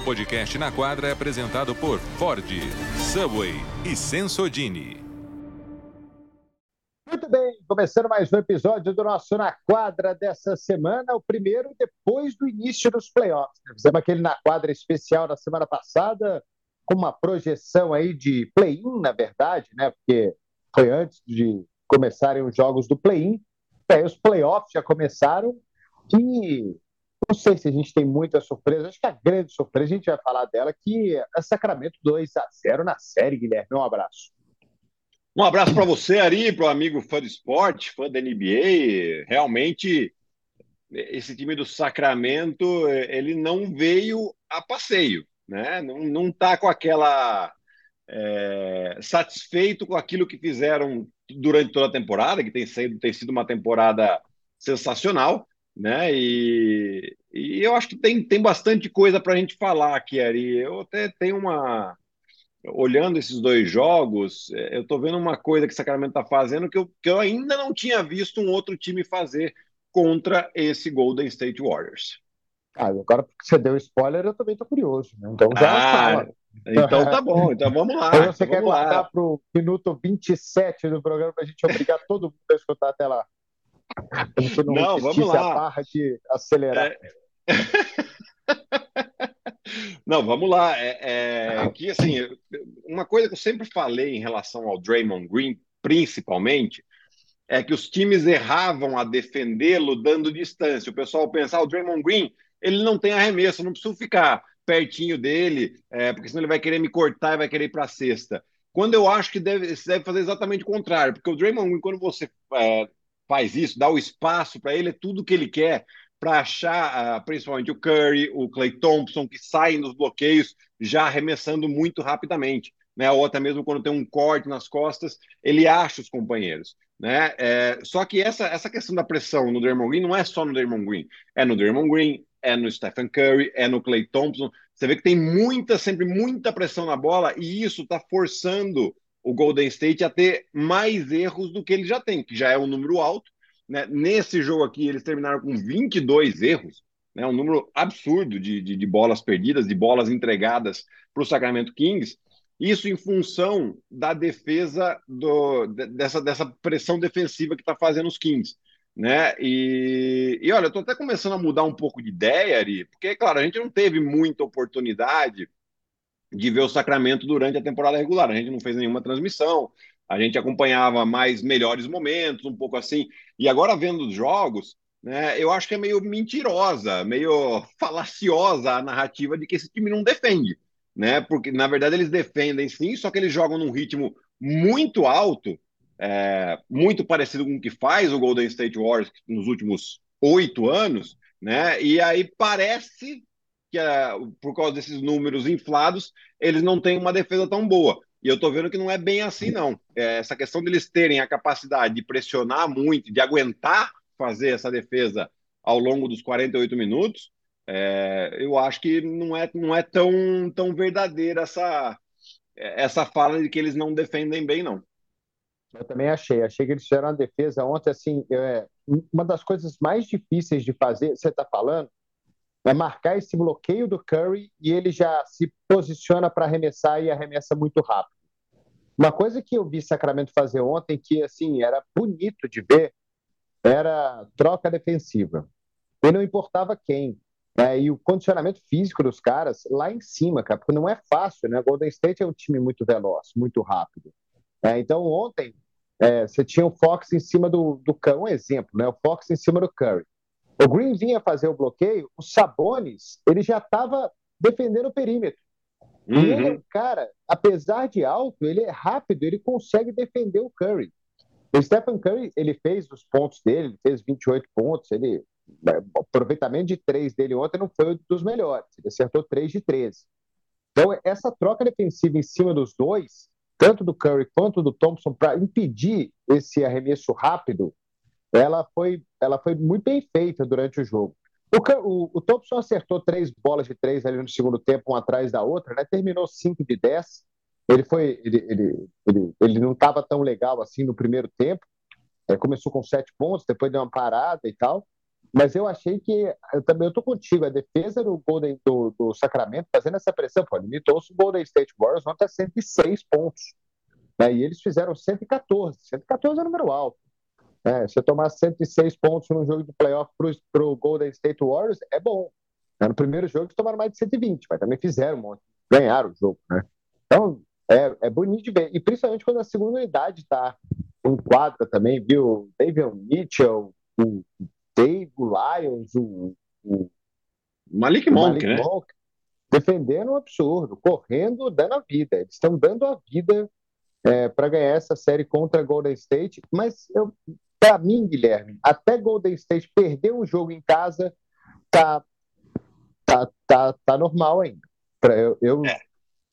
O podcast na quadra é apresentado por Ford, Subway e Sensodini. Muito bem, começando mais um episódio do nosso Na Quadra dessa semana, o primeiro depois do início dos playoffs. Fizemos aquele Na Quadra especial na semana passada, com uma projeção aí de play-in, na verdade, né? Porque foi antes de começarem os jogos do play-in. É, os playoffs já começaram e não sei se a gente tem muita surpresa. Acho que a grande surpresa, a gente vai falar dela, que é Sacramento 2 a 0 na série, Guilherme. Um abraço. Um abraço para você, Ari, para o amigo fã do esporte, fã da NBA. Realmente, esse time do Sacramento, ele não veio a passeio, né? Não, não tá com aquela é, satisfeito com aquilo que fizeram durante toda a temporada, que tem sido, tem sido uma temporada sensacional, né? E, e eu acho que tem, tem bastante coisa para a gente falar aqui, Ari. Eu até tenho uma. Olhando esses dois jogos, é, eu estou vendo uma coisa que o Sacramento está fazendo que eu, que eu ainda não tinha visto um outro time fazer contra esse Golden State Warriors. Ah, agora porque você deu spoiler, eu também estou curioso. Né? Então já ah, fala. Então tá bom, então vamos lá. Então você então quer guardar para o minuto 27 do programa para a gente obrigar todo mundo a escutar até lá? A gente não, não vamos lá. a barra de acelerar. É... não, vamos lá. É, é, que assim, uma coisa que eu sempre falei em relação ao Draymond Green, principalmente, é que os times erravam a defendê-lo dando distância. O pessoal pensava, ah, o Draymond Green, ele não tem arremesso, não preciso ficar pertinho dele, é, porque senão ele vai querer me cortar e vai querer ir para a cesta. Quando eu acho que deve, deve fazer exatamente o contrário, porque o Draymond Green, quando você é, faz isso, dá o espaço para ele, é tudo que ele quer para achar, uh, principalmente o Curry, o Clay Thompson, que saem dos bloqueios já arremessando muito rapidamente. Né? Ou até mesmo quando tem um corte nas costas, ele acha os companheiros. Né? É, só que essa, essa questão da pressão no Draymond Green não é só no Draymond Green, é no Draymond Green, é no Stephen Curry, é no Clay Thompson. Você vê que tem muita, sempre muita pressão na bola e isso está forçando o Golden State a ter mais erros do que ele já tem, que já é um número alto. Né? Nesse jogo aqui, eles terminaram com 22 erros, né? um número absurdo de, de, de bolas perdidas, de bolas entregadas para o Sacramento Kings. Isso em função da defesa, do, dessa, dessa pressão defensiva que está fazendo os Kings. Né? E, e olha, eu estou até começando a mudar um pouco de ideia, Ari, porque, claro, a gente não teve muita oportunidade de ver o Sacramento durante a temporada regular. A gente não fez nenhuma transmissão, a gente acompanhava mais melhores momentos, um pouco assim. E agora vendo os jogos, né, eu acho que é meio mentirosa, meio falaciosa a narrativa de que esse time não defende, né? Porque na verdade eles defendem sim, só que eles jogam num ritmo muito alto, é, muito parecido com o que faz o Golden State Warriors nos últimos oito anos, né? E aí parece que por causa desses números inflados, eles não têm uma defesa tão boa. E eu estou vendo que não é bem assim, não. É, essa questão deles terem a capacidade de pressionar muito, de aguentar fazer essa defesa ao longo dos 48 minutos, é, eu acho que não é, não é tão, tão verdadeira essa, essa fala de que eles não defendem bem, não. Eu também achei. Achei que eles fizeram a defesa ontem, assim, é, uma das coisas mais difíceis de fazer, você está falando, é marcar esse bloqueio do Curry e ele já se posiciona para arremessar e arremessa muito rápido. Uma coisa que eu vi Sacramento fazer ontem que assim era bonito de ver era troca defensiva. E não importava quem. Né? E o condicionamento físico dos caras lá em cima, cara, porque não é fácil, né? Golden State é um time muito veloz, muito rápido. É, então ontem é, você tinha o Fox em cima do, do um exemplo, né? O Fox em cima do Curry. O Green vinha fazer o bloqueio, o Sabonis, ele já estava defendendo o perímetro. Uhum. E ele é um cara, apesar de alto, ele é rápido, ele consegue defender o Curry. O Stephen Curry, ele fez os pontos dele, ele fez 28 pontos, ele o aproveitamento de três dele ontem não foi um dos melhores, ele acertou 3 de 13. Então, essa troca defensiva em cima dos dois, tanto do Curry quanto do Thompson, para impedir esse arremesso rápido, ela foi, ela foi muito bem feita durante o jogo. O, o, o Thompson acertou três bolas de três ali no segundo tempo, uma atrás da outra, né? terminou 5 de 10. Ele foi, ele, ele, ele, ele não estava tão legal assim no primeiro tempo. É, começou com sete pontos, depois deu uma parada e tal. mas eu achei que eu também tô contigo. A defesa do Golden do, do Sacramento fazendo essa pressão, pô, limitou-se o Golden State Warriors ontem a 106 pontos. Né? E eles fizeram 114. 114 é número alto. É, se eu tomar 106 pontos num jogo de playoff para o Golden State Warriors, é bom. Né? No primeiro jogo eles tomaram mais de 120, mas também fizeram um monte. Ganharam o jogo, né? Então, é, é bonito de ver. E principalmente quando a segunda unidade está em quadra também, viu? David Mitchell, o Dave Lyons, o, o Malik Monk, né? Monk, defendendo um absurdo, correndo, dando a vida. Eles estão dando a vida é, para ganhar essa série contra Golden State. Mas para mim, Guilherme, até Golden State perder um jogo em casa, tá, tá, tá, tá normal ainda. Pra, eu, eu é.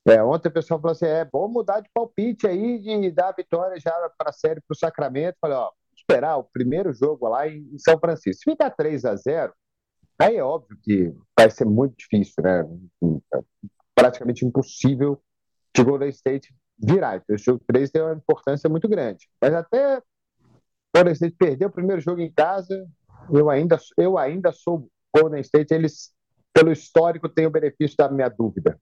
É, ontem o pessoal falou assim: é bom mudar de palpite aí, de dar a vitória já para a série para o Sacramento. Falei, ó, esperar o primeiro jogo lá em, São Francisco. Se ficar 3 a 0 aí é óbvio que vai ser muito difícil, né? Praticamente impossível de Golden State virar. Então, o jogo 3 tem uma importância muito grande. Mas até Golden State perder o primeiro jogo em casa, eu ainda, eu ainda sou Golden State. Eles, pelo histórico, têm o benefício da minha dúvida.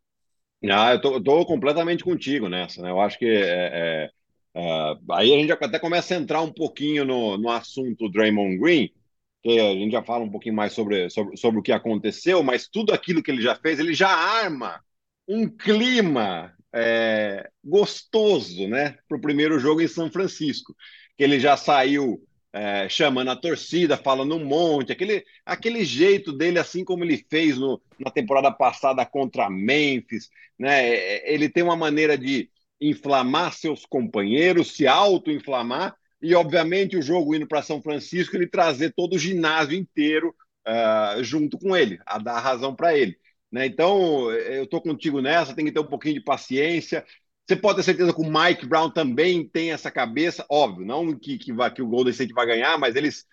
Ah, eu tô completamente contigo nessa, né? Eu acho que é, é, é, aí a gente até começa a entrar um pouquinho no, no assunto Draymond Green, que a gente já fala um pouquinho mais sobre, sobre, sobre o que aconteceu, mas tudo aquilo que ele já fez, ele já arma um clima é, gostoso, né, para o primeiro jogo em São Francisco, que ele já saiu é, chamando a torcida, falando um monte, aquele, aquele jeito dele, assim como ele fez no, na temporada passada contra Memphis, né? É, ele tem uma maneira de inflamar seus companheiros, se auto-inflamar, e obviamente o jogo indo para São Francisco, ele trazer todo o ginásio inteiro uh, junto com ele, a dar razão para ele. Né? Então, eu estou contigo nessa, tem que ter um pouquinho de paciência. Você pode ter certeza que o Mike Brown também tem essa cabeça, óbvio, não que, que, vai, que o Golden State vai ganhar, mas eles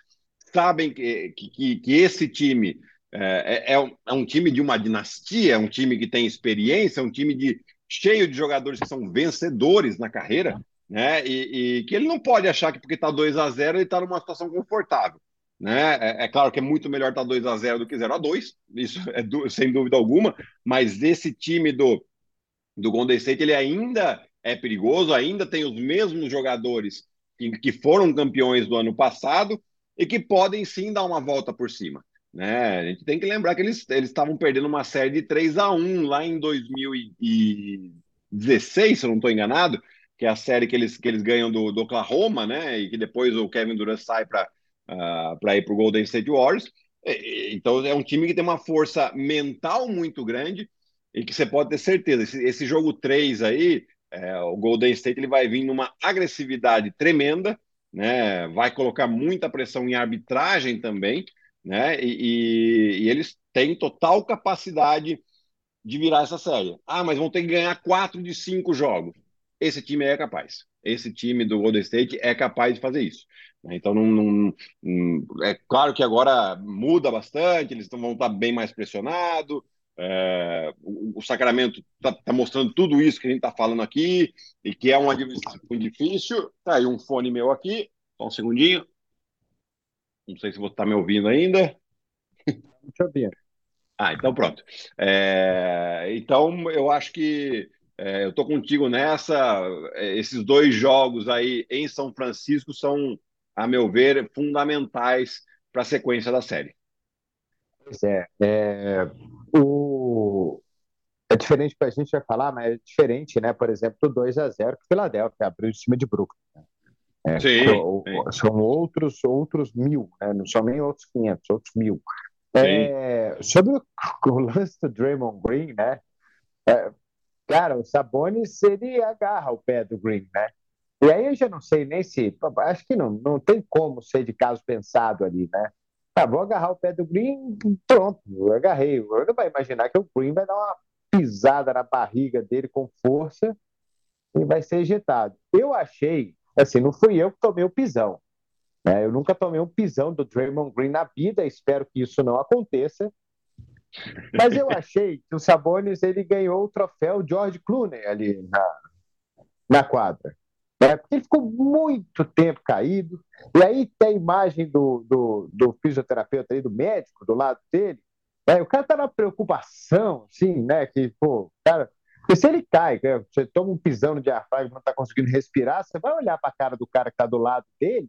sabem que, que, que esse time é, é, é, é, um time de uma dinastia, é um time que tem experiência, é um time de, cheio de jogadores que são vencedores na carreira, né? E, e que ele não pode achar que porque está 2 a 0 ele está numa situação confortável. Né? É, é, claro que é muito melhor estar tá 2 a 0 do que 0 a 2 isso é sem dúvida alguma, mas esse time do, do Golden State, ele ainda é perigoso, ainda tem os mesmos jogadores que, que foram campeões do ano passado e que podem sim dar uma volta por cima. Né? A gente tem que lembrar que eles estavam perdendo uma série de 3 a 1 lá em 2016, se eu não estou enganado, que é a série que eles, que eles ganham do, do Oklahoma, né? E que depois o Kevin Durant sai para uh, ir para o Golden State Warriors. Então é um time que tem uma força mental muito grande e que você pode ter certeza, esse, esse jogo 3 aí, é, o Golden State ele vai vir numa agressividade tremenda, né? Vai colocar muita pressão em arbitragem também, né? E, e, e, eles têm total capacidade de virar essa série. Ah, mas vão ter que ganhar quatro de cinco jogos. Esse time é capaz. Esse time do Golden State é capaz de fazer isso. Então, não, não, não é claro que agora muda bastante, eles vão estar bem mais pressionados, é, o, o, Sacramento está tá mostrando tudo isso que a gente está falando aqui e que é um adversário difícil. Tá aí um fone meu aqui, só um segundinho. Não sei se você está me ouvindo ainda. Te ouvindo. Ah, então pronto. É, então eu acho que é, eu estou contigo nessa. É, esses dois jogos aí em São Francisco são, a meu ver, fundamentais para a sequência da série. Pois é, é o... É diferente para a gente vai falar, mas é diferente, né? Por exemplo, do 2 a 0 que o Philadelphia abriu em cima de Brooklyn. Né? É, sim, sim, São outros outros mil, né? não são nem outros 500, outros mil. É, sobre o, o, lance do Draymond Green, né? É, cara, o Sabonis ele agarra o pé do Green, né? E aí eu já não sei nem se. Acho que não, não tem como ser de caso pensado ali, né? Ah, vou agarrar o pé do Green, pronto, eu agarrei. Eu não vai imaginar que o Green vai dar uma pisada na barriga dele com força e vai ser ejetado. Eu achei, assim, não fui eu que tomei o pisão. Né? Eu nunca tomei um pisão do Draymond Green na vida, espero que isso não aconteça. Mas eu achei que o Sabonis ele ganhou o troféu George Clooney ali na, na quadra. Né? porque ele ficou muito tempo caído. E aí tem a imagem do, do, do fisioterapeuta aí, do médico, do lado dele. Né? O cara tá na preocupação, assim, né? Que, pô, cara. Porque se ele cai, né? você toma um pisão no diafragma não está conseguindo respirar, você vai olhar para a cara do cara que está do lado dele,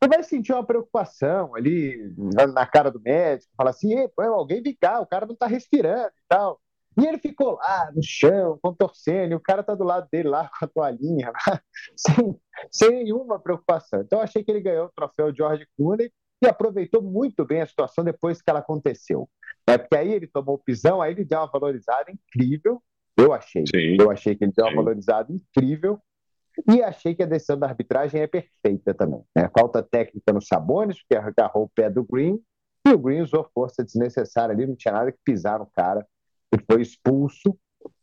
você vai sentir uma preocupação ali na cara do médico, fala assim, alguém vem cá, o cara não está respirando e tal. E ele ficou lá no chão, contorcendo, e o cara tá do lado dele lá com a toalhinha, sem, sem nenhuma preocupação. Então, achei que ele ganhou o troféu George Clooney e aproveitou muito bem a situação depois que ela aconteceu. É, porque aí ele tomou o pisão, aí ele deu uma valorizada incrível, eu achei. Sim. Eu achei que ele deu uma Sim. valorizada incrível e achei que a decisão da arbitragem é perfeita também. Né? Falta técnica no Sabonis, porque agarrou o pé do Green, e o Green usou força desnecessária ali, não tinha nada que pisar no cara ele foi expulso.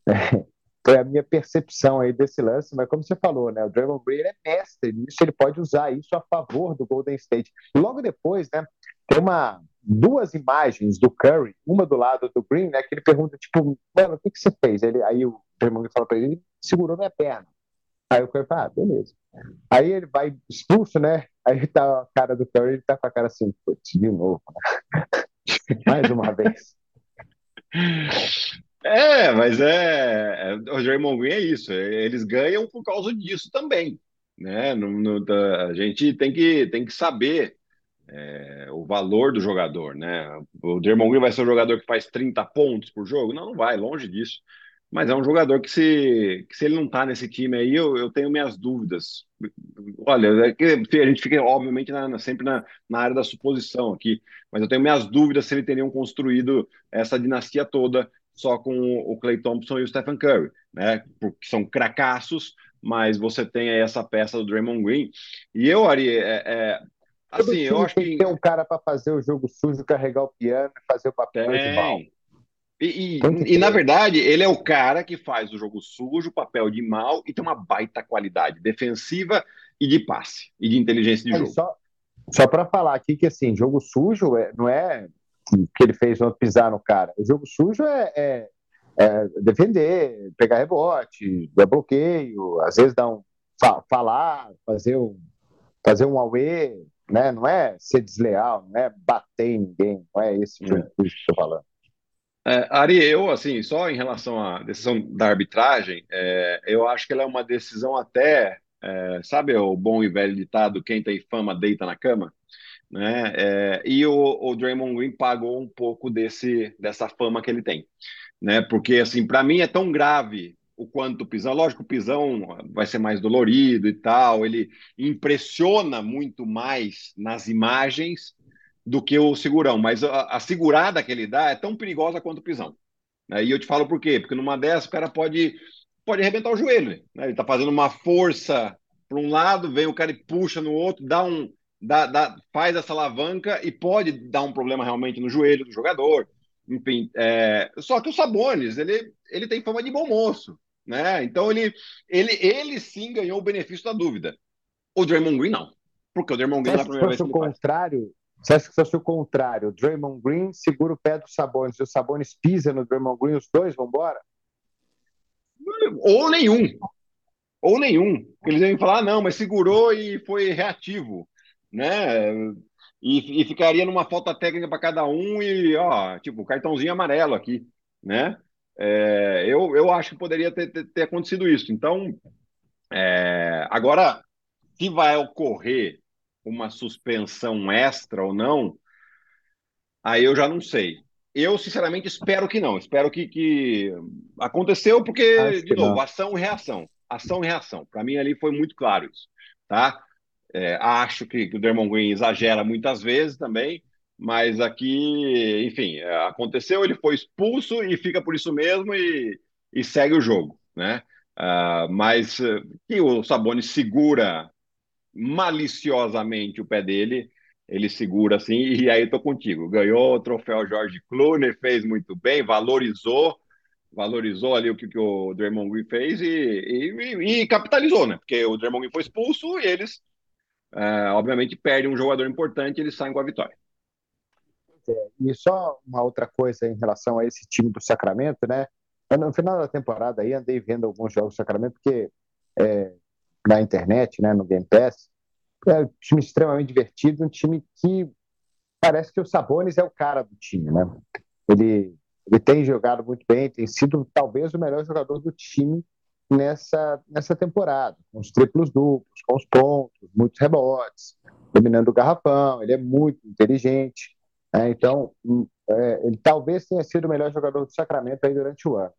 Né? Foi a minha percepção aí desse lance, mas como você falou, né? O Draymond Green é mestre nisso, ele pode usar isso a favor do Golden State. Logo depois, né? Tem uma duas imagens do Curry, uma do lado do Green, né? Que ele pergunta tipo, mano, o que, que você fez? Ele, aí o Draymond fala para ele, ele segurou minha perna. Aí o Curry fala, ah, beleza. Aí ele vai expulso, né? Aí tá a cara do Curry, ele tá com a cara assim, putz, de novo, né? Mais uma vez. É, mas é, é, o Draymond Green é isso. Eles ganham por causa disso também, né? No, no, a gente tem que, tem que saber é, o valor do jogador, né? O Draymond Green vai ser um jogador que faz 30 pontos por jogo? Não, não vai, longe disso. Mas é um jogador que se, que se ele não está nesse time aí, eu, eu tenho minhas dúvidas. Olha, é que a gente fica, obviamente, na, sempre na, na área da suposição aqui, mas eu tenho minhas dúvidas se eles teriam construído essa dinastia toda só com o Clay Thompson e o Stephen Curry, né? Porque são cracassos, mas você tem aí essa peça do Draymond Green. E eu, Ari, é, é assim, eu acho que. Tem um cara para fazer o jogo sujo, carregar o piano e fazer o papel de mal. E, e, e, na verdade, ele é o cara que faz o jogo sujo, papel de mal e tem uma baita qualidade defensiva e de passe e de inteligência de Aí, jogo. Só, só para falar aqui que assim, jogo sujo é, não é que ele fez pisar no cara. O jogo sujo é, é, é defender, pegar rebote, dar bloqueio, às vezes dar um falar, fazer um fazer um away, né? Não é ser desleal, não é bater em ninguém, não é esse jogo é. que eu estou falando. É, Ari, eu, assim, só em relação à decisão da arbitragem, é, eu acho que ela é uma decisão até, é, sabe o bom e velho ditado, quem tem fama deita na cama? Né? É, e o, o Draymond Green pagou um pouco desse, dessa fama que ele tem, né? Porque, assim, para mim é tão grave o quanto o pisão, lógico, o pisão vai ser mais dolorido e tal, ele impressiona muito mais nas imagens do que o segurão, mas a, a, segurada que ele dá é tão perigosa quanto o pisão. Né? E eu te falo por quê? Porque numa dessas o cara pode, pode arrebentar o joelho. Né? Ele está fazendo uma força para um lado, vem o cara e puxa no outro, dá um, dá, dá, faz essa alavanca e pode dar um problema realmente no joelho do jogador. Enfim, é... só que o Sabonis, ele, ele tem fama de bom moço. Né? Então ele, ele, ele sim ganhou o benefício da dúvida. O Draymond Green não. Porque o Draymond Green na primeira vez o contrário, você acha que se fosse o contrário, o Draymond Green segura o pé do Sabonis e o Sabonis pisa no Draymond Green, os dois vão embora? Ou nenhum. Ou nenhum. Eles devem falar, ah, não, mas segurou e foi reativo. Né? E, e ficaria numa falta técnica para cada um e, ó, tipo, cartãozinho amarelo aqui. Né? É, eu, eu acho que poderia ter, ter, ter acontecido isso. Então, é, agora, se vai ocorrer uma suspensão extra ou não, aí eu já não sei. Eu, sinceramente, espero que não. Espero que, que... aconteceu porque, de novo, não. ação e reação. Ação e reação. Para mim, ali foi muito claro isso. Tá? É, acho que, que o Dermond Green exagera muitas vezes também, mas aqui, enfim, é, aconteceu, ele foi expulso e fica por isso mesmo e, e segue o jogo, né? Uh, mas uh, que o Sabonis segura maliciosamente o pé dele, ele segura assim, e aí tô contigo. Ganhou o troféu George Clooney, fez muito bem, valorizou, valorizou ali o que, que o Draymond Green fez e, e, e, capitalizou, né? Porque o Draymond Green foi expulso e eles, é, obviamente, perdem um jogador importante e eles saem com a vitória. É, e só uma outra coisa em relação a esse time do Sacramento, né? No final da temporada aí andei vendo alguns jogos do Sacramento, porque é, na internet, né, no Game Pass. É um time extremamente divertido, um time que parece que o Sabonis é o cara do time, né? Ele, ele tem jogado muito bem, tem sido talvez o melhor jogador do time nessa, nessa temporada, com os triplos duplos, com os pontos, muitos rebotes, dominando o garrafão, ele é muito inteligente. Né? Então, é, ele talvez tenha sido o melhor jogador do Sacramento aí durante o ano.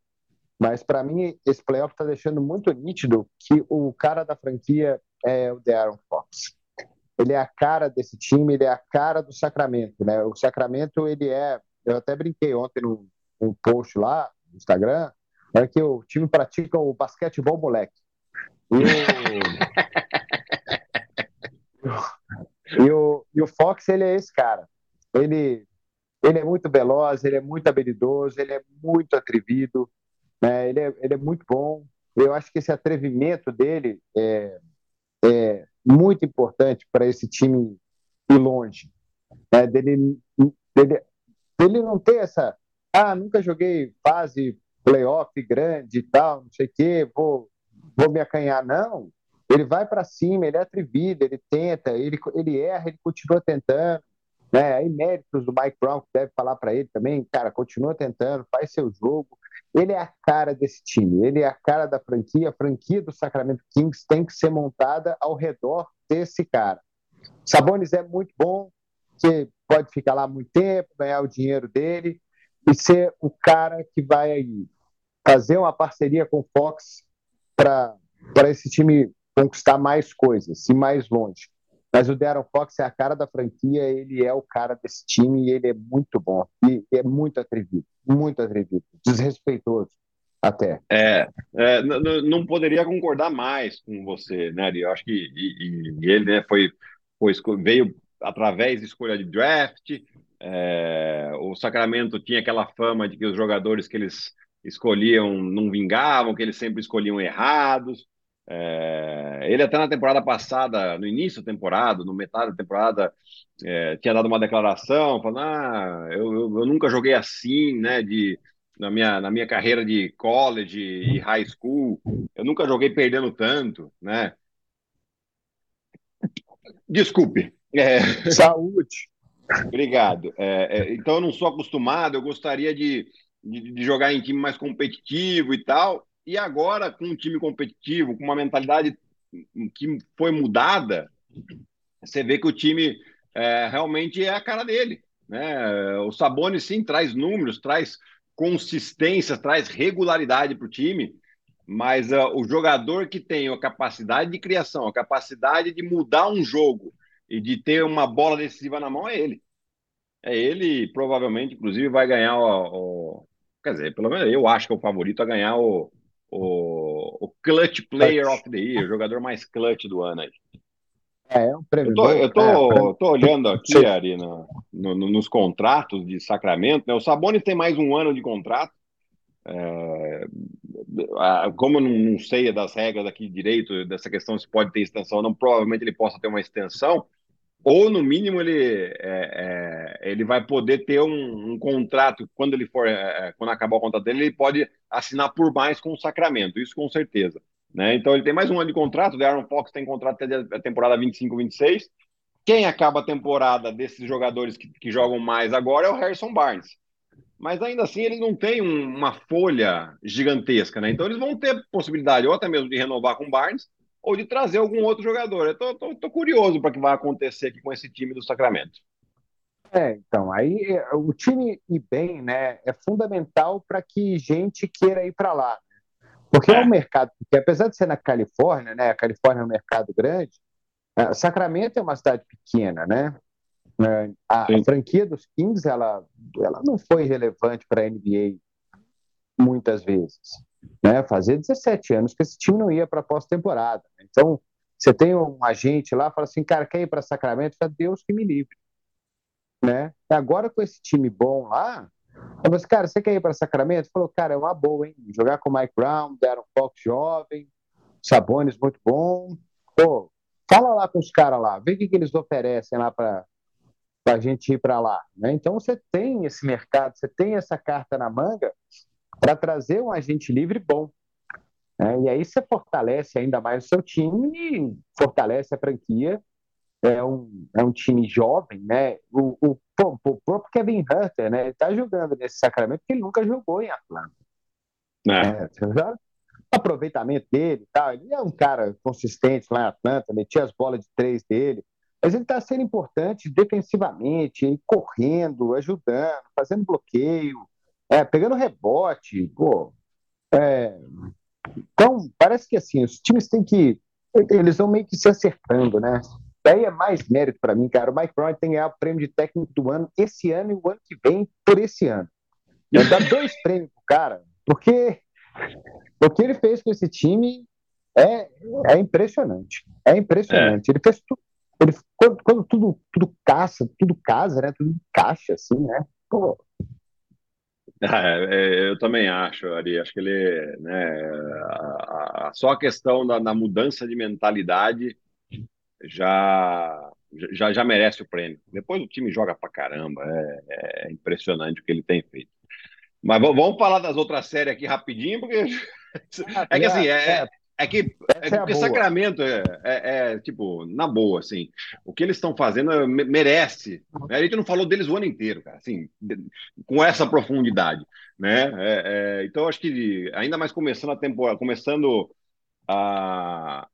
Mas, para mim, esse playoff está deixando muito nítido que o cara da franquia é o De'Aaron Fox. Ele é a cara desse time, ele é a cara do Sacramento. Né? O Sacramento, ele é. Eu até brinquei ontem no, no post lá no Instagram, é que o time pratica o basquetebol moleque. E o, e o, e o Fox, ele é esse cara. Ele, ele é muito veloz, ele é muito habilidoso, ele é muito atrevido, né? ele, é, ele é muito bom. Eu acho que esse atrevimento dele é, é muito importante para esse time ir longe. Né? Dele, dele, dele não ter essa. Ah, nunca joguei fase playoff grande e tal, não sei o quê, vou, vou me acanhar. Não. Ele vai para cima, ele é atrevido, ele tenta, ele, ele erra, ele continua tentando. Né? Aí méritos do Mike Brown, que deve falar para ele também, cara, continua tentando, faz seu jogo. Ele é a cara desse time, ele é a cara da franquia. A franquia do Sacramento Kings tem que ser montada ao redor desse cara. Sabonis é muito bom, que pode ficar lá muito tempo, ganhar o dinheiro dele e ser o cara que vai fazer uma parceria com o Fox para esse time conquistar mais coisas, ir mais longe. Mas o Darren Fox é a cara da franquia, ele é o cara desse time e ele é muito bom. E é muito atrevido, muito atrevido, desrespeitoso até. É, é não poderia concordar mais com você, né? Eu acho que e, e ele né, foi, foi, veio através de escolha de draft. É, o Sacramento tinha aquela fama de que os jogadores que eles escolhiam não vingavam, que eles sempre escolhiam errados. É, ele até na temporada passada, no início da temporada, no metade da temporada, é, tinha dado uma declaração falando: ah, eu, eu, eu, nunca joguei assim, né? De, na, minha, na minha carreira de college e high school, eu nunca joguei perdendo tanto, né? Desculpe. É... Saúde. Obrigado. É, é, então eu não sou acostumado, eu gostaria de, de, de jogar em time mais competitivo e tal. E agora, com um time competitivo, com uma mentalidade que foi mudada, você vê que o time é, realmente é a cara dele. Né? O Sabonis, sim, traz números, traz consistência, traz regularidade para o time, mas uh, o jogador que tem a capacidade de criação, a capacidade de mudar um jogo e de ter uma bola decisiva na mão é ele. É ele, provavelmente, inclusive, vai ganhar o, o, Quer dizer, pelo menos eu acho que é o favorito a ganhar o, o, o Clutch Player of the Year, o jogador mais clutch do ano aí. É, é um prêmio. Eu tô, eu tô, é, tô olhando aqui, Sim. Ari, no, no, nos contratos de Sacramento. Né? O Sabonis tem mais um ano de contrato. É, como eu não, não sei das regras aqui direito, dessa questão se pode ter extensão ou não, provavelmente ele possa ter uma extensão ou no mínimo ele, é, é, ele vai poder ter um, um, contrato quando ele for é, é, quando acabar o contrato dele ele pode assinar por mais com o Sacramento isso com certeza né? Então ele tem mais um ano de contrato o Aaron Fox tem contrato até a temporada 25 26 quem acaba a temporada desses jogadores que, que jogam mais agora é o Harrison Barnes. Mas ainda assim eles não têm um, uma folha gigantesca né? Então eles vão ter possibilidade ou até mesmo de renovar com o Barnes ou de trazer algum outro jogador. Tô curioso para o que vai acontecer aqui com esse time do Sacramento. É, então, aí é, o time ir bem, né, é fundamental para que gente queira ir para lá. Né? Porque é. é um mercado, porque apesar de ser na Califórnia, né, a Califórnia é um mercado grande, é, Sacramento é uma cidade pequena, né? É, a, a, franquia dos Kings, ela, ela não foi relevante para a NBA muitas vezes. Né? Fazia 17 anos que esse time não ia para pós-temporada. Né? Então, você tem um agente lá, fala assim, cara, quer ir para Sacramento? Fala, Deus que me livre. Né? Agora com esse time bom lá, eu falei assim, cara, você quer ir para Sacramento? Falou, cara, é uma boa, hein? Jogar com o Mike Brown, Darren Fox jovem, Sabones muito bom. Pô, fala lá com os caras lá, vê o que, que eles oferecem lá para a gente ir para lá. Né? Então você tem esse mercado, você tem essa carta na manga para trazer um agente livre bom. Né? E aí você fortalece ainda mais o seu time e fortalece a franquia. É um, é um time jovem, né? O, o, o próprio Kevin Hunter, né? Ele tá jogando nesse Sacramento porque ele nunca jogou em Atlanta. É. É, aproveitamento dele, tá? ele é um cara consistente lá em Atlanta, metia as bolas de três dele, mas ele está sendo importante defensivamente, correndo, ajudando, fazendo bloqueio, é, pegando rebote, pô. É, então, parece que assim, os times têm que. Eles vão meio que se acertando, né? Daí é mais mérito para mim, cara. O Mike Brown tem que ganhar o prêmio de técnico do ano esse ano e o ano que vem por esse ano. Eu dar dois prêmios pro cara, porque o que ele fez com esse time é, é impressionante. É impressionante. É. Ele fez tudo. Ele, quando, quando, tudo, tudo caça, tudo casa, né? Tudo encaixa, assim, né? Pô, é, eu também acho, Ari. Acho que ele, né, a, a, só a questão da, da, mudança de mentalidade já, já, já merece o prêmio. Depois o time joga pra caramba, é, é impressionante o que ele tem feito. Mas vamos falar das outras séries aqui rapidinho, porque é que assim, é, é que, é porque Sacramento é, é, é, tipo, na boa, assim, o que eles estão fazendo merece. Né? A gente não falou deles o ano inteiro, cara, assim, com essa profundidade, né? É, é, então, acho que ainda mais começando a temporada, começando a,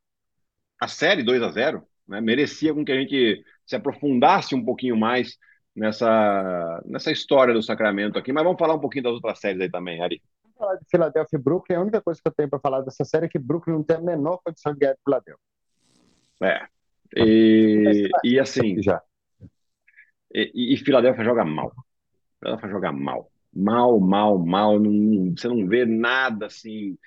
a série 2 a 0 né? Merecia com que a gente se aprofundasse um pouquinho mais nessa, nessa história do Sacramento aqui, mas vamos falar um pouquinho das outras séries aí também, Ari falar de Filadélfia e Brooklyn, a única coisa que eu tenho para falar dessa série é que Brooklyn não tem a menor condição de ganhar de Filadélfia. É. E, e assim. Já. E, e Filadélfia joga mal. Filadélfia joga mal. Mal, mal, mal. Não, você não vê nada assim.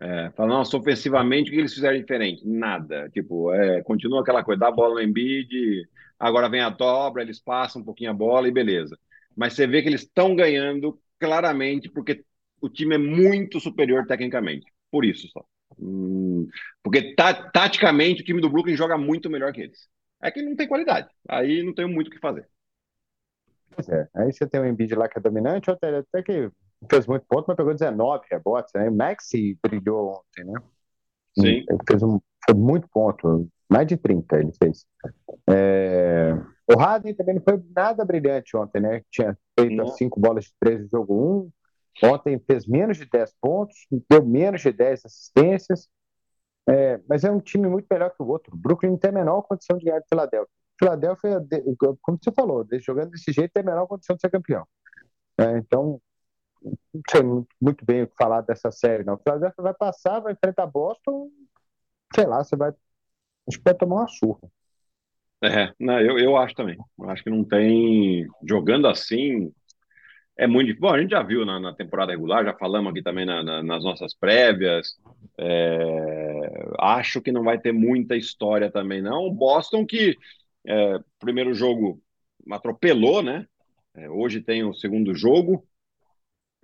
É, fala, nossa, ofensivamente, o que eles fizeram diferente? Nada. Tipo, é, continua aquela coisa, dá a bola no Embiid, agora vem a dobra, eles passam um pouquinho a bola e beleza. Mas você vê que eles estão ganhando claramente porque o time é muito superior tecnicamente. Por isso só. Hum, porque ta taticamente o time do Brooklyn joga muito melhor que eles. É que não tem qualidade. Aí não tem muito o que fazer. Pois é. Aí você tem o Embiid lá que é dominante, até, até que fez muito ponto, mas pegou 19 rebotes. Né? O Maxi brilhou ontem, né? Sim. Ele fez um, foi muito ponto. Mais de 30 ele fez. É... O Harden também não foi nada brilhante ontem, né? Tinha feito as cinco bolas de três no jogo 1, Ontem fez menos de 10 pontos, deu menos de 10 assistências, é, mas é um time muito melhor que o outro. O Brooklyn tem a menor condição de ganhar de Filadélfia. Filadélfia, como você falou, jogando desse jeito, tem a menor condição de ser campeão. É, então, não sei muito bem o que falar dessa série, não. Filadélfia vai passar, vai enfrentar Boston, sei lá, você vai. Acho que vai tomar uma surra. É, não, eu, eu acho também. Eu acho que não tem. Jogando assim, é muito Bom, a gente já viu na, na temporada regular, já falamos aqui também na, na, nas nossas prévias. É, acho que não vai ter muita história também, não. Boston que é, primeiro jogo atropelou, né? É, hoje tem o segundo jogo.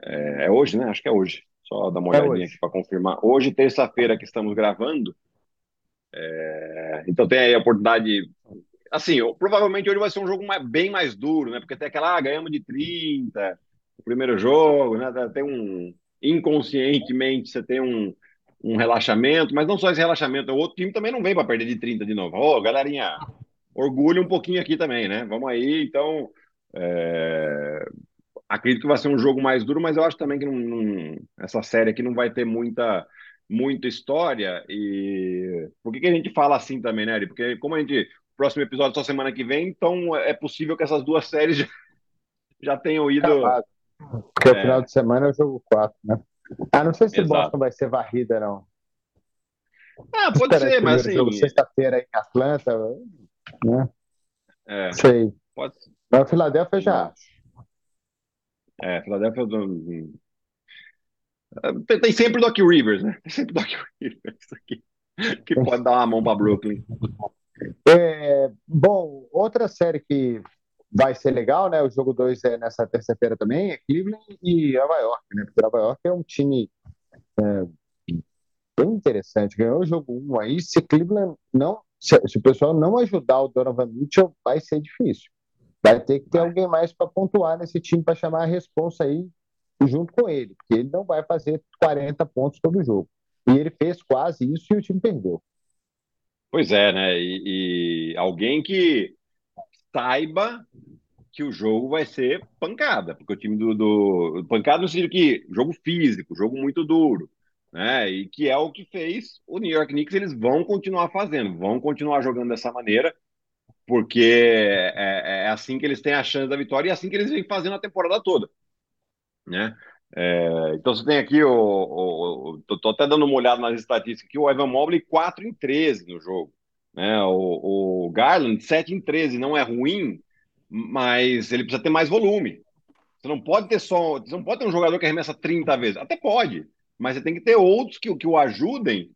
É, é, hoje, né? Acho que é hoje. Só dar uma é olhadinha aqui para confirmar. Hoje, terça-feira, que estamos gravando. É, então tem aí a oportunidade assim, provavelmente hoje vai ser um jogo mais, bem mais duro, né? Porque tem aquela, ah, ganhamos de 30, o primeiro jogo, né? Tem um. Inconscientemente você tem um, um relaxamento, mas não só esse relaxamento, o outro time também não vem para perder de 30 de novo. Ô, oh, galerinha, orgulho um pouquinho aqui também, né? Vamos aí, então. É... Acredito que vai ser um jogo mais duro, mas eu acho também que não, não... essa série aqui não vai ter muita muita história e por que, que a gente fala assim também, né, Ari? Porque como a gente próximo episódio só semana que vem, então é possível que essas duas séries já, já tenham ido. Porque é... o final de semana é o jogo 4, né? Ah, não sei se o Boston vai ser varrida, não. Ah, pode ser, mas assim. Sexta-feira em Atlanta, né? É. Sei. Pode... Mas o Philadelphia já acho. É, Philadelphia. Tem, tem sempre o Doc Rivers, né? Tem sempre o Doc Rivers aqui, que pode dar uma mão para Brooklyn. É, bom, outra série que vai ser legal, né? O jogo 2 é nessa terça-feira também, é Cleveland e Nova York, né? Porque Nova York é um time é, bem interessante. Ganhou o jogo 1 um aí. Se Cleveland não. Se, se, o pessoal não ajudar o Donovan Mitchell, vai ser difícil. Vai ter que ter alguém mais para pontuar nesse time para chamar a responsa aí junto com ele, porque ele não vai fazer 40 pontos todo jogo. E ele fez quase isso e o time perdeu. Pois é, né? E, e alguém que saiba que o jogo vai ser pancada, porque o time do, do pancada no sentido que jogo físico, jogo muito duro, né? E que é o que fez o New York Knicks, eles vão continuar fazendo, vão continuar jogando dessa maneira, porque é, é assim que eles têm a chance da vitória e é assim que eles vêm fazendo a temporada toda, né? É, então você tem aqui o, o, o tô, tô, até dando uma olhada nas estatísticas aqui, o Evan Mobley 4 em 13 no jogo, né? O, o Garland 7 em 13, não é ruim, mas ele precisa ter mais volume. Você não pode ter só, você não pode ter um jogador que arremessa 30 vezes, até pode, mas você tem que ter outros que, que o ajudem,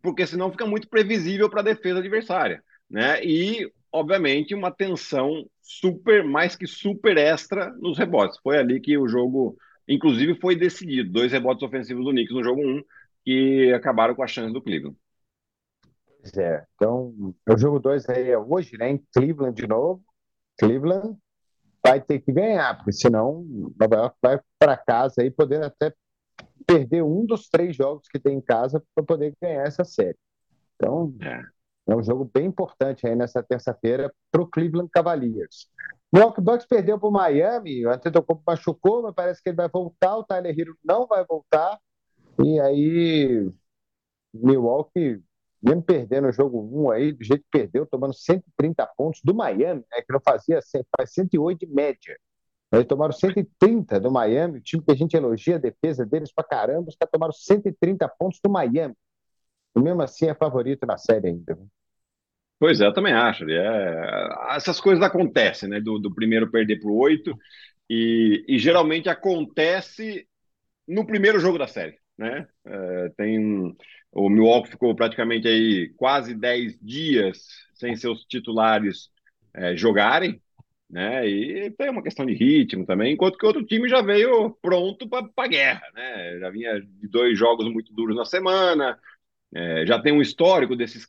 porque senão fica muito previsível para a defesa adversária, né? E obviamente uma tensão super, mais que super extra nos rebotes. Foi ali que o jogo Inclusive foi decidido, dois rebotes ofensivos do Knicks no jogo 1, que acabaram com a chance do Cleveland. É, então o jogo 2 aí é hoje, né? Em Cleveland de novo. Cleveland vai ter que ganhar, porque senão Nova York vai para casa e poder até perder um dos três jogos que tem em casa para poder ganhar essa série. Então, é. é um jogo bem importante aí nessa terça-feira para o Cleveland Cavaliers. Milwaukee Bucks perdeu para o Miami, o Antetokounmpo machucou, mas parece que ele vai voltar, o Tyler Hero não vai voltar, e aí Milwaukee, mesmo perdendo o jogo 1 aí, do jeito que perdeu, tomando 130 pontos do Miami, né, que não fazia, faz 108 de média. Eles tomaram 130 do Miami, o time que a gente elogia a defesa deles pra caramba, os caras tomaram 130 pontos do Miami. E mesmo assim é favorito na série ainda. Pois é, eu também acho. É, essas coisas acontecem, né? Do, do primeiro perder para o oito, e, e, geralmente acontece no primeiro jogo da série, né? É, tem o Milwaukee ficou praticamente aí quase 10 dias sem seus titulares é, jogarem, né? E tem uma questão de ritmo também, enquanto que outro time já veio pronto para a guerra, né? Já vinha de dois jogos muito duros na semana, é, já tem um histórico desses,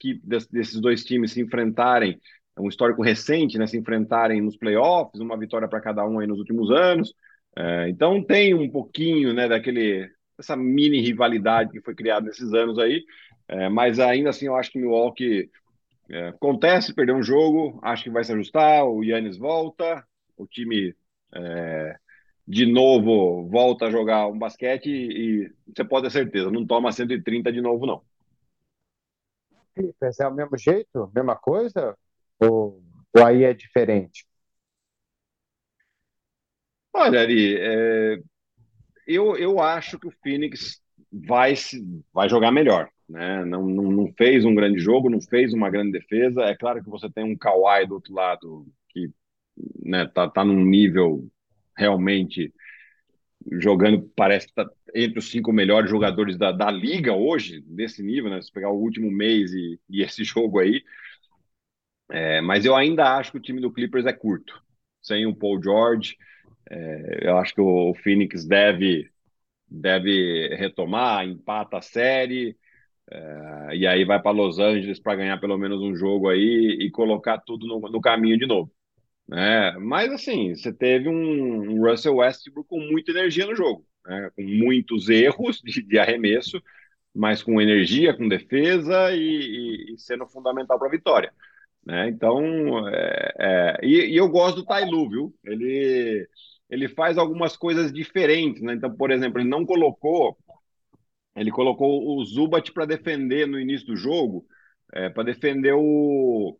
desses dois times se enfrentarem, um histórico recente, né, se enfrentarem nos playoffs, uma vitória para cada um aí nos últimos anos. É, então tem um pouquinho né, daquele essa mini rivalidade que foi criada nesses anos aí, é, mas ainda assim eu acho que Milwaukee é, acontece, perdeu um jogo, acho que vai se ajustar, o Yannis volta, o time é, de novo volta a jogar um basquete e, e você pode ter certeza, não toma 130 de novo não. É o mesmo jeito, mesma coisa? Ou, ou aí é diferente? Olha, Ari, é, eu, eu acho que o Phoenix vai, vai jogar melhor. Né? Não, não, não, fez um grande jogo, não fez uma grande defesa. É claro que você tem um Kawhi do outro lado que né, tá, tá num nível realmente jogando, parece que tá entre os cinco melhores jogadores da, da liga hoje, nesse nível, né? Se pegar o último mês e, e esse jogo aí. É, mas eu ainda acho que o time do Clippers é curto. Sem o Paul George, é, eu acho que o, o Phoenix deve, deve retomar, empata a série, é, e aí vai para Los Angeles para ganhar pelo menos um jogo aí e colocar tudo no, no caminho de novo. Né? Mas assim, você teve um, um Russell Westbrook com muita energia no jogo, né? com muitos erros de, de, arremesso, mas com energia, com defesa e, e, e sendo fundamental para a vitória. Né? Então, é, é, e, e, eu gosto do Tailu, viu? Ele, ele faz algumas coisas diferentes, né? Então, por exemplo, ele não colocou, ele colocou o Zubat para defender no início do jogo, é, para defender o,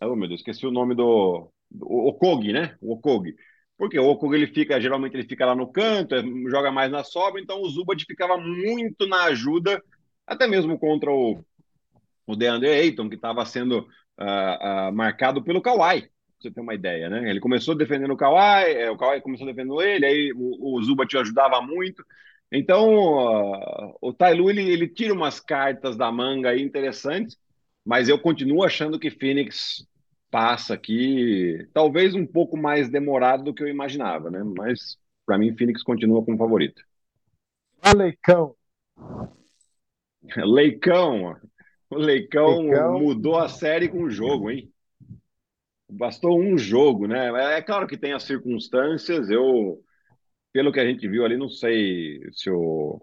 oh meu Deus, esqueci o nome do, o Okog, né? O Okog. Porque o Okog ele fica, geralmente ele fica lá no canto, é, joga mais na sobra, então o Zubat ficava muito na ajuda, até mesmo contra o, o DeAndre Ayton, que estava sendo uh, uh, marcado pelo Kawhi, você ter uma ideia, né? Ele começou defendendo o Kawhi, é, o Kawhi começou defendendo ele, aí o, o Zubat ajudava muito. Então, uh, o Tailu, ele, ele tira umas cartas da manga aí interessantes, mas eu continuo achando que Phoenix passa aqui, talvez um pouco mais demorado do que eu imaginava, né? Mas para mim, Phoenix continua como favorito. Leicão. Leicão. O Leicão, Leicão mudou a série com o jogo, hein? Bastou um jogo, né? É claro que tem as circunstâncias. Eu, pelo que a gente viu ali, não sei se o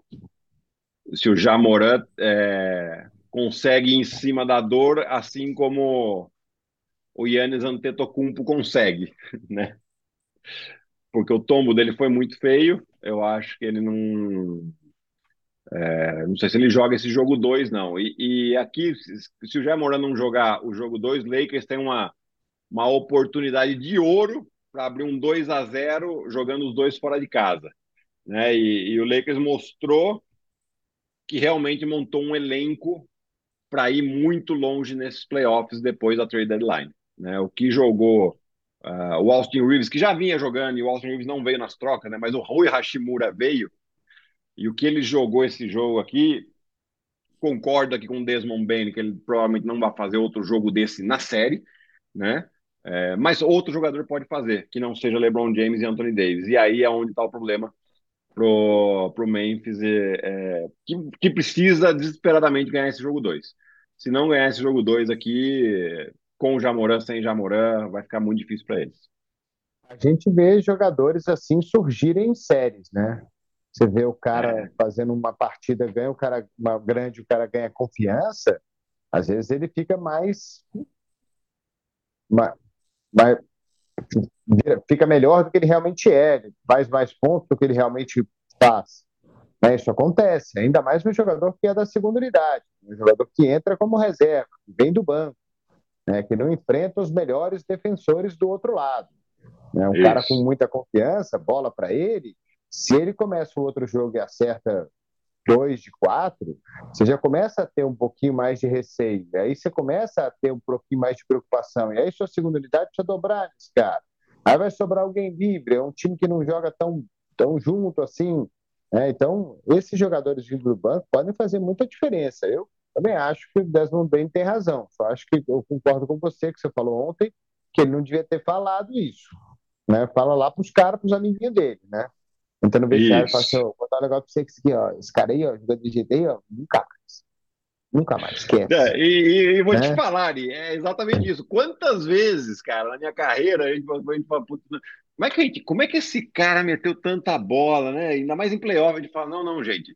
se o Jamoran é, consegue em cima da dor, assim como o Yannis Antetokounmpo consegue, né? Porque o tombo dele foi muito feio, eu acho que ele não... É, não sei se ele joga esse jogo 2, não. E, e, aqui, se o Jamoran não jogar o jogo 2, Lakers tem uma, uma oportunidade de ouro para abrir um 2 a 0 jogando os dois fora de casa. Né? E, e o Lakers mostrou que realmente montou um elenco para ir muito longe nesses playoffs depois da trade deadline. Né? O que jogou uh, o Austin Reeves, que já vinha jogando, e o Austin Reeves não veio nas trocas, né? mas o Rui Hashimura veio, e o que ele jogou esse jogo aqui, concordo aqui com o Desmond Bain, que ele provavelmente não vai fazer outro jogo desse na série, né? É, mas outro jogador pode fazer, que não seja LeBron James e Anthony Davis. E aí é onde está o problema pro, pro Memphis, é, é, que, que precisa desesperadamente ganhar esse jogo 2. Se não ganhar esse jogo 2 aqui, com o Jamoran, sem Jamoran, vai ficar muito difícil para eles. A gente vê jogadores assim surgirem em séries, né? Você vê o cara é. fazendo uma partida, ganha o cara uma grande, o cara ganha confiança, às vezes ele fica mais, mais fica melhor do que ele realmente é, ele faz mais pontos do que ele realmente faz. Né? Isso acontece, ainda mais no jogador que é da segunda unidade, um jogador que entra como reserva, que vem do banco, né? que não enfrenta os melhores defensores do outro lado. Né? Um Isso. cara com muita confiança, bola para ele, se ele começa o outro jogo e acerta dois de quatro, você já começa a ter um pouquinho mais de receio. Aí você começa a ter um pouquinho mais de preocupação. E aí sua segunda unidade precisa dobrar nesse cara. Aí vai sobrar alguém livre. É um time que não joga tão, tão junto assim. Né? Então, esses jogadores do banco podem fazer muita diferença. Eu também acho que o Desmond Bain tem razão. Só acho que eu concordo com você que você falou ontem que ele não devia ter falado isso. Né? Fala lá para os caras, para os amiguinhos dele, né? Entra no vestiário e fala assim, vou dar um negócio pra você que aqui, ó, esse cara aí, ó, jogando de aí, ó, nunca mais. Nunca mais, esquece. É, e, e, vou te né? falar, é exatamente isso. Quantas vezes, cara, na minha carreira, a gente, a gente fala, como é, que gente, como é que esse cara meteu tanta bola, né? Ainda mais em playoff, a gente fala, não, não, gente,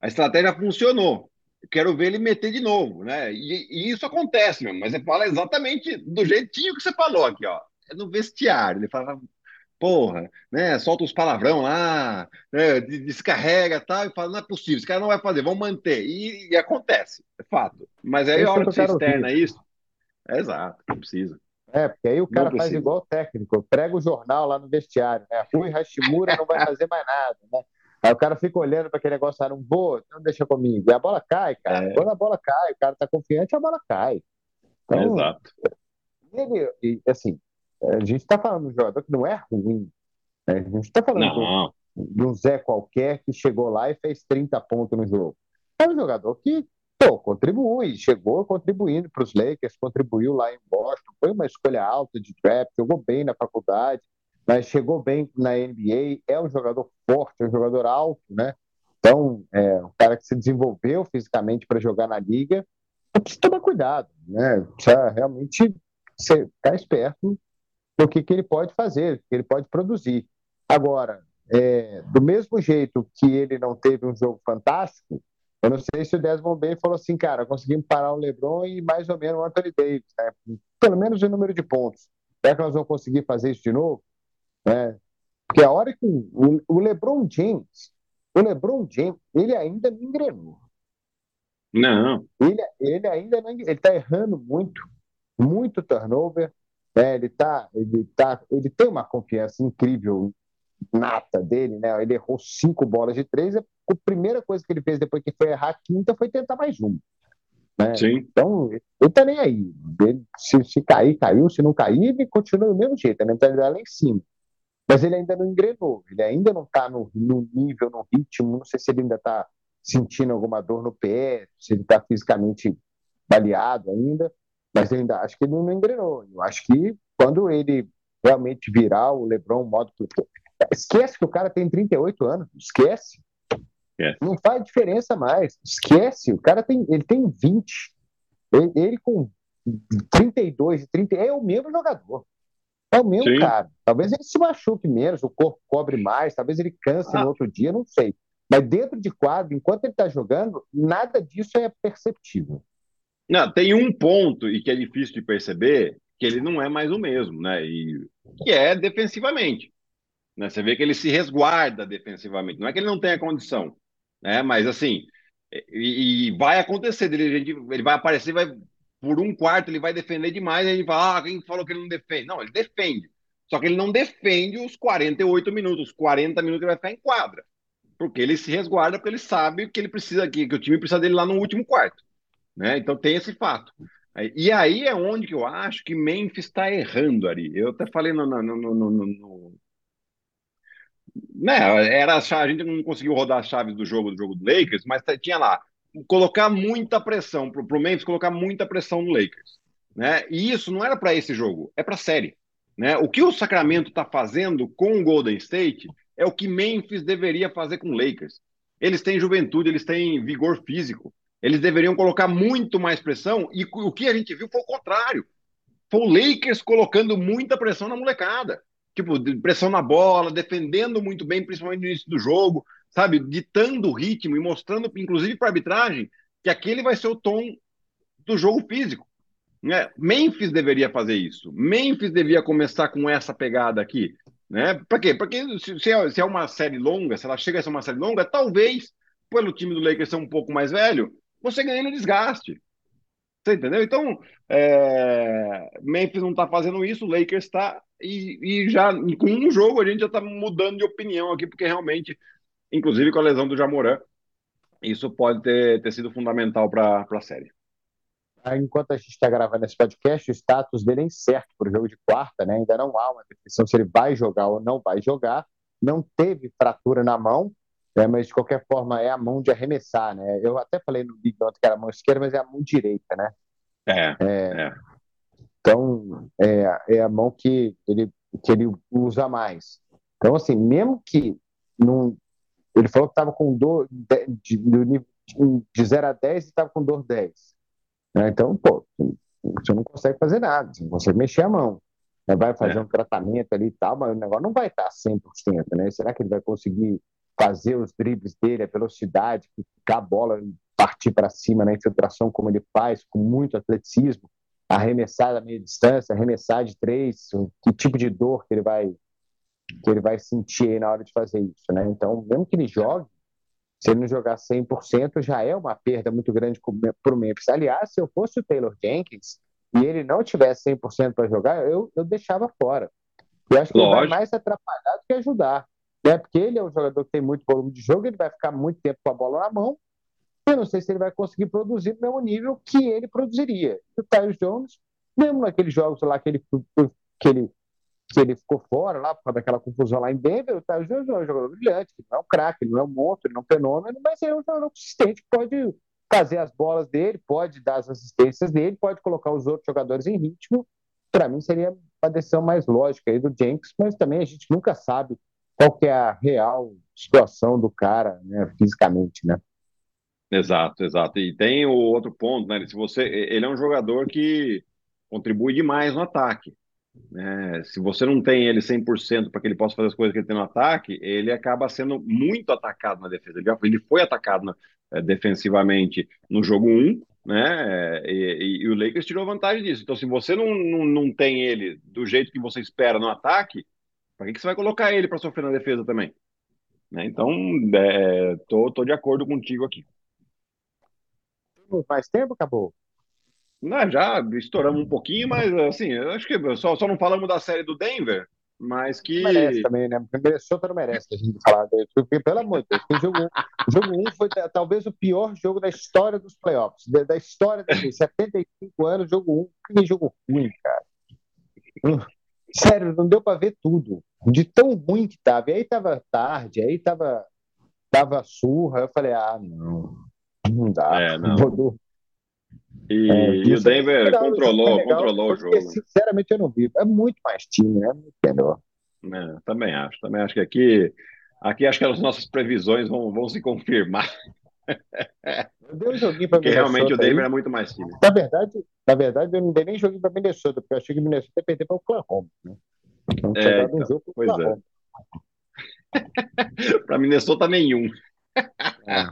a estratégia funcionou. quero ver ele meter de novo, né? E, e isso acontece mesmo, mas você fala exatamente do jeitinho que você falou aqui, ó. É no vestiário. Ele fala, porra, né? Solta os palavrão lá, né, descarrega tal, e fala, não é possível, esse cara não vai fazer, vamos manter. E, e acontece, é fato. Mas aí a hora que você externa ouvir. isso, é exato, não precisa. É, porque aí o cara faz igual o técnico, prega o jornal lá no vestiário, né? Rui Hashimura não vai fazer mais nada, né? Aí o cara fica olhando para aquele negócio, ah, não vou, então deixa comigo. E a bola cai, cara. É. Quando a bola cai, o cara tá confiante, a bola cai. Então, Exato. Ele, e, assim, a gente está falando de um jogador que não é ruim. Né? A gente está falando de um Zé qualquer que chegou lá e fez 30 pontos no jogo. É um jogador que pô, contribui, chegou contribuindo para os Lakers, contribuiu lá em Boston, foi uma escolha alta de draft, jogou bem na faculdade, mas chegou bem na NBA, é um jogador forte, é um jogador alto, né? Então, é um cara que se desenvolveu fisicamente para jogar na liga, precisa tomar cuidado, né? Precisa realmente ser, ficar esperto o que, que ele pode fazer, que ele pode produzir. Agora, é, do mesmo jeito que ele não teve um jogo fantástico, eu não sei se o Desmond Bain falou assim, cara, conseguimos parar o LeBron e mais ou menos o Anthony Davis, né? pelo menos o número de pontos. Será que nós vamos conseguir fazer isso de novo? Né? Porque a hora que o, o LeBron James, o LeBron James, ele ainda não engrenou. Não. Ele, ele ainda não, ele está errando muito, muito turnover, né? Ele, tá, ele, tá, ele tem uma confiança incrível nata dele, né? Ele errou cinco bolas de três. A primeira coisa que ele fez depois que foi errar a quinta foi tentar mais uma. Né? Então, ele tá nem aí. Ele, se, se cair, caiu. Se não cair, ele continua do mesmo jeito. A mentalidade lá em cima. Mas ele ainda não engrenou. Ele ainda não está no, no, nível, no ritmo. Não sei se ele ainda está sentindo alguma dor no pé, se ele está fisicamente baleado ainda. Mas ainda acho que ele não engrenou. Eu acho que quando ele realmente virar o LeBron modo. Esquece que o cara tem 38 anos. Esquece. Não faz diferença mais. Esquece. O cara tem, ele tem 20. Ele, ele com 32 30 é o mesmo jogador. É o mesmo Sim. cara. Talvez ele se machuque menos, o corpo cobre mais, talvez ele canse ah. no outro dia, não sei. Mas dentro de quadro, enquanto ele está jogando, nada disso é perceptível. Não, tem um ponto e que é difícil de perceber que ele não é mais o mesmo, né? E que é defensivamente. Né? Você vê que ele se resguarda defensivamente. Não é que ele não tenha condição, né? Mas assim, e, e vai acontecer ele, ele vai aparecer, vai por um quarto ele vai defender demais, e a gente fala, ah, quem falou que ele não defende? Não, ele defende. Só que ele não defende os 48 minutos, os 40 minutos que ele vai ficar em quadra. Porque ele se resguarda, porque ele sabe que ele precisa que, que o time precisa dele lá no último quarto. Né? Então tem esse fato. E aí é onde eu acho que Memphis está errando, Ari. Eu até falei no, no, no, no, né, era a gente não conseguiu rodar as chaves do jogo do jogo do Lakers, mas tinha lá colocar muita pressão para o Memphis colocar muita pressão no Lakers, né? E isso não era para esse jogo, é para a série, né? O que o Sacramento está fazendo com o Golden State é o que Memphis deveria fazer com o Lakers. Eles têm juventude, eles têm vigor físico, eles deveriam colocar muito mais pressão e o que a gente viu foi o contrário. Foi o Lakers colocando muita pressão na molecada tipo, pressão na bola, defendendo muito bem, principalmente no início do jogo, sabe? Ditando o ritmo e mostrando, inclusive para a arbitragem, que aquele vai ser o tom do jogo físico. Né? Memphis deveria fazer isso. Memphis devia começar com essa pegada aqui. Né? Para quê? Porque se é, se é uma série longa, se ela chega a ser uma série longa, talvez, pelo time do Lakers ser um pouco mais velho, você ganhe no desgaste. Você entendeu? Então, é... Memphis não está fazendo isso, o Lakers está, e, e, já com um jogo a gente já está mudando de opinião aqui, porque realmente, inclusive com a lesão do Jamoran, isso pode ter, ter sido fundamental para a série. Enquanto a gente está gravando esse podcast, o status dele é incerto para o jogo de quarta, né? Ainda não há uma definição se ele vai jogar ou não vai jogar. Não teve fratura na mão, né? mas de qualquer forma é a mão de arremessar, né? Eu até falei no vídeo que era a mão esquerda, mas é a mão direita, né? É. é, é. Então, é, é a mão que ele, que ele usa mais. Então, assim, mesmo que não, ele falou que estava com dor de, de, de 0 a 10 e estava com dor 10. Né? Então, pô, você não consegue fazer nada, você não consegue mexer a mão. Né? Vai fazer é. um tratamento ali e tal, mas o negócio não vai estar 100%, né? Será que ele vai conseguir fazer os dribles dele, a velocidade, ficar a bola partir para cima na infiltração como ele faz, com muito atleticismo? arremessar da meia distância, arremessar de três, que tipo de dor que ele vai que ele vai sentir na hora de fazer isso, né? Então, mesmo que ele jogue, se ele não jogar 100%, já é uma perda muito grande para o Memphis. Aliás, se eu fosse o Taylor Jenkins e ele não tivesse 100% para jogar, eu, eu deixava fora. Eu acho que Lógico. ele vai mais atrapalhar do que ajudar. Né? Porque ele é um jogador que tem muito volume de jogo, ele vai ficar muito tempo com a bola na mão, eu não sei se ele vai conseguir produzir no mesmo nível que ele produziria. O Tyus Jones, mesmo naqueles jogos lá que ele, que ele, que ele ficou fora, lá por causa daquela confusão lá em Denver, o Tyus Jones é um jogador brilhante, ele não é um craque, ele não é um monstro, ele não é um fenômeno, mas é um jogador consistente pode fazer as bolas dele, pode dar as assistências dele, pode colocar os outros jogadores em ritmo. Para mim seria a decisão mais lógica aí do Jenks, mas também a gente nunca sabe qual que é a real situação do cara, né, fisicamente, né? Exato, exato. E tem o outro ponto, né? Se você, ele é um jogador que contribui demais no ataque. Né? Se você não tem ele 100% para que ele possa fazer as coisas que ele tem no ataque, ele acaba sendo muito atacado na defesa. Ele, ele foi atacado na, é, defensivamente no jogo 1, né? E, e, e, o Lakers tirou vantagem disso. Então, se você não, não, não tem ele do jeito que você espera no ataque, para que, que você vai colocar ele para sofrer na defesa também? Né? Então, é, tô, tô de acordo contigo aqui mais tempo, acabou? Não, já estouramos um pouquinho, mas assim, acho que só, só não falamos da série do Denver, mas que. Merece também, né? Porque Minnesota não merece a gente falar dele. Porque, pelo amor de Deus, o jogo 1 um, jogo um foi talvez o pior jogo da história dos playoffs, da, da história de 75 anos, jogo 1. Um, que jogo ruim, cara. Sério, não deu para ver tudo. De tão ruim que tava. E aí tava tarde, aí tava, tava surra. Eu falei, ah, não. Não dá. É, não. E, é, e o Denver legal, controlou, legal, controlou o jogo. Sinceramente, eu não vi. É muito mais time, é muito melhor. É, também acho. Também acho que aqui, aqui acho que as nossas previsões vão, vão se confirmar. Eu dei um joguinho para Porque realmente o Denver aí. é muito mais time. Na verdade, na verdade, eu não dei nem joguinho para Minnesota, porque eu achei que o Minnesota ia perder para o Oklahoma. Né? Então, é, então, um jogo pois é. para Minnesota nenhum. É.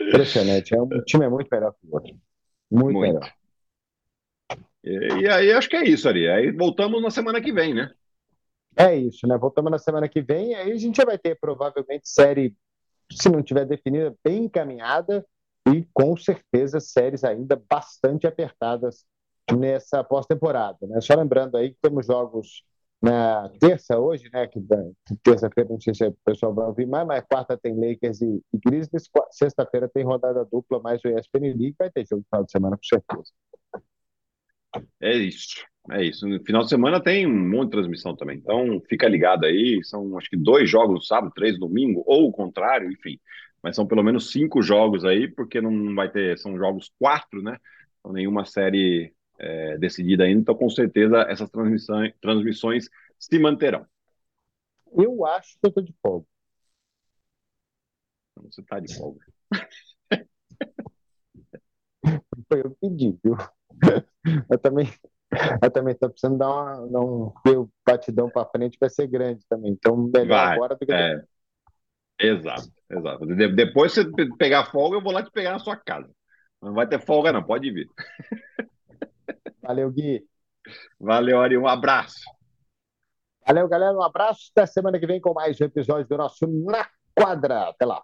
Impressionante. É um time é muito melhor que o outro. Muito, muito. melhor. E, e, aí acho que é isso, Ari. Aí voltamos na semana que vem, né? É isso, né? Voltamos na semana que vem. Aí a gente já vai ter provavelmente série, se não tiver definida, bem encaminhada e com certeza séries ainda bastante apertadas nessa pós-temporada. Né? Só lembrando aí que temos jogos na terça hoje, né? Que, terça-feira não sei se o pessoal vai ouvir mais, mas quarta tem Lakers e, e Grizzlies, sexta-feira tem rodada dupla mais o ESPN League, vai ter jogo no final de semana com certeza. É isso, é isso. No final de semana tem um monte de transmissão também, então fica ligado aí. São acho que dois jogos no sábado, três no domingo, ou o contrário, enfim. Mas são pelo menos cinco jogos aí, porque não vai ter, são jogos quatro, né? Então, nenhuma série é, decidida ainda, então com certeza essas transmissões, transmissões se manterão. Eu acho que eu estou de folga. Você está de folga. Foi eu pedi, viu? Eu também eu também estou precisando dar, uma, dar um batidão para frente vai ser grande também. Então, melhor vai, agora do que. É. Exato, exato. De, depois você pegar folga, eu vou lá te pegar na sua casa. Não vai ter folga, não, pode vir. Valeu, Gui. Valeu, Ari. Um abraço. Valeu, galera. Um abraço. Até semana que vem com mais um episódio do nosso Na Quadra. Até lá.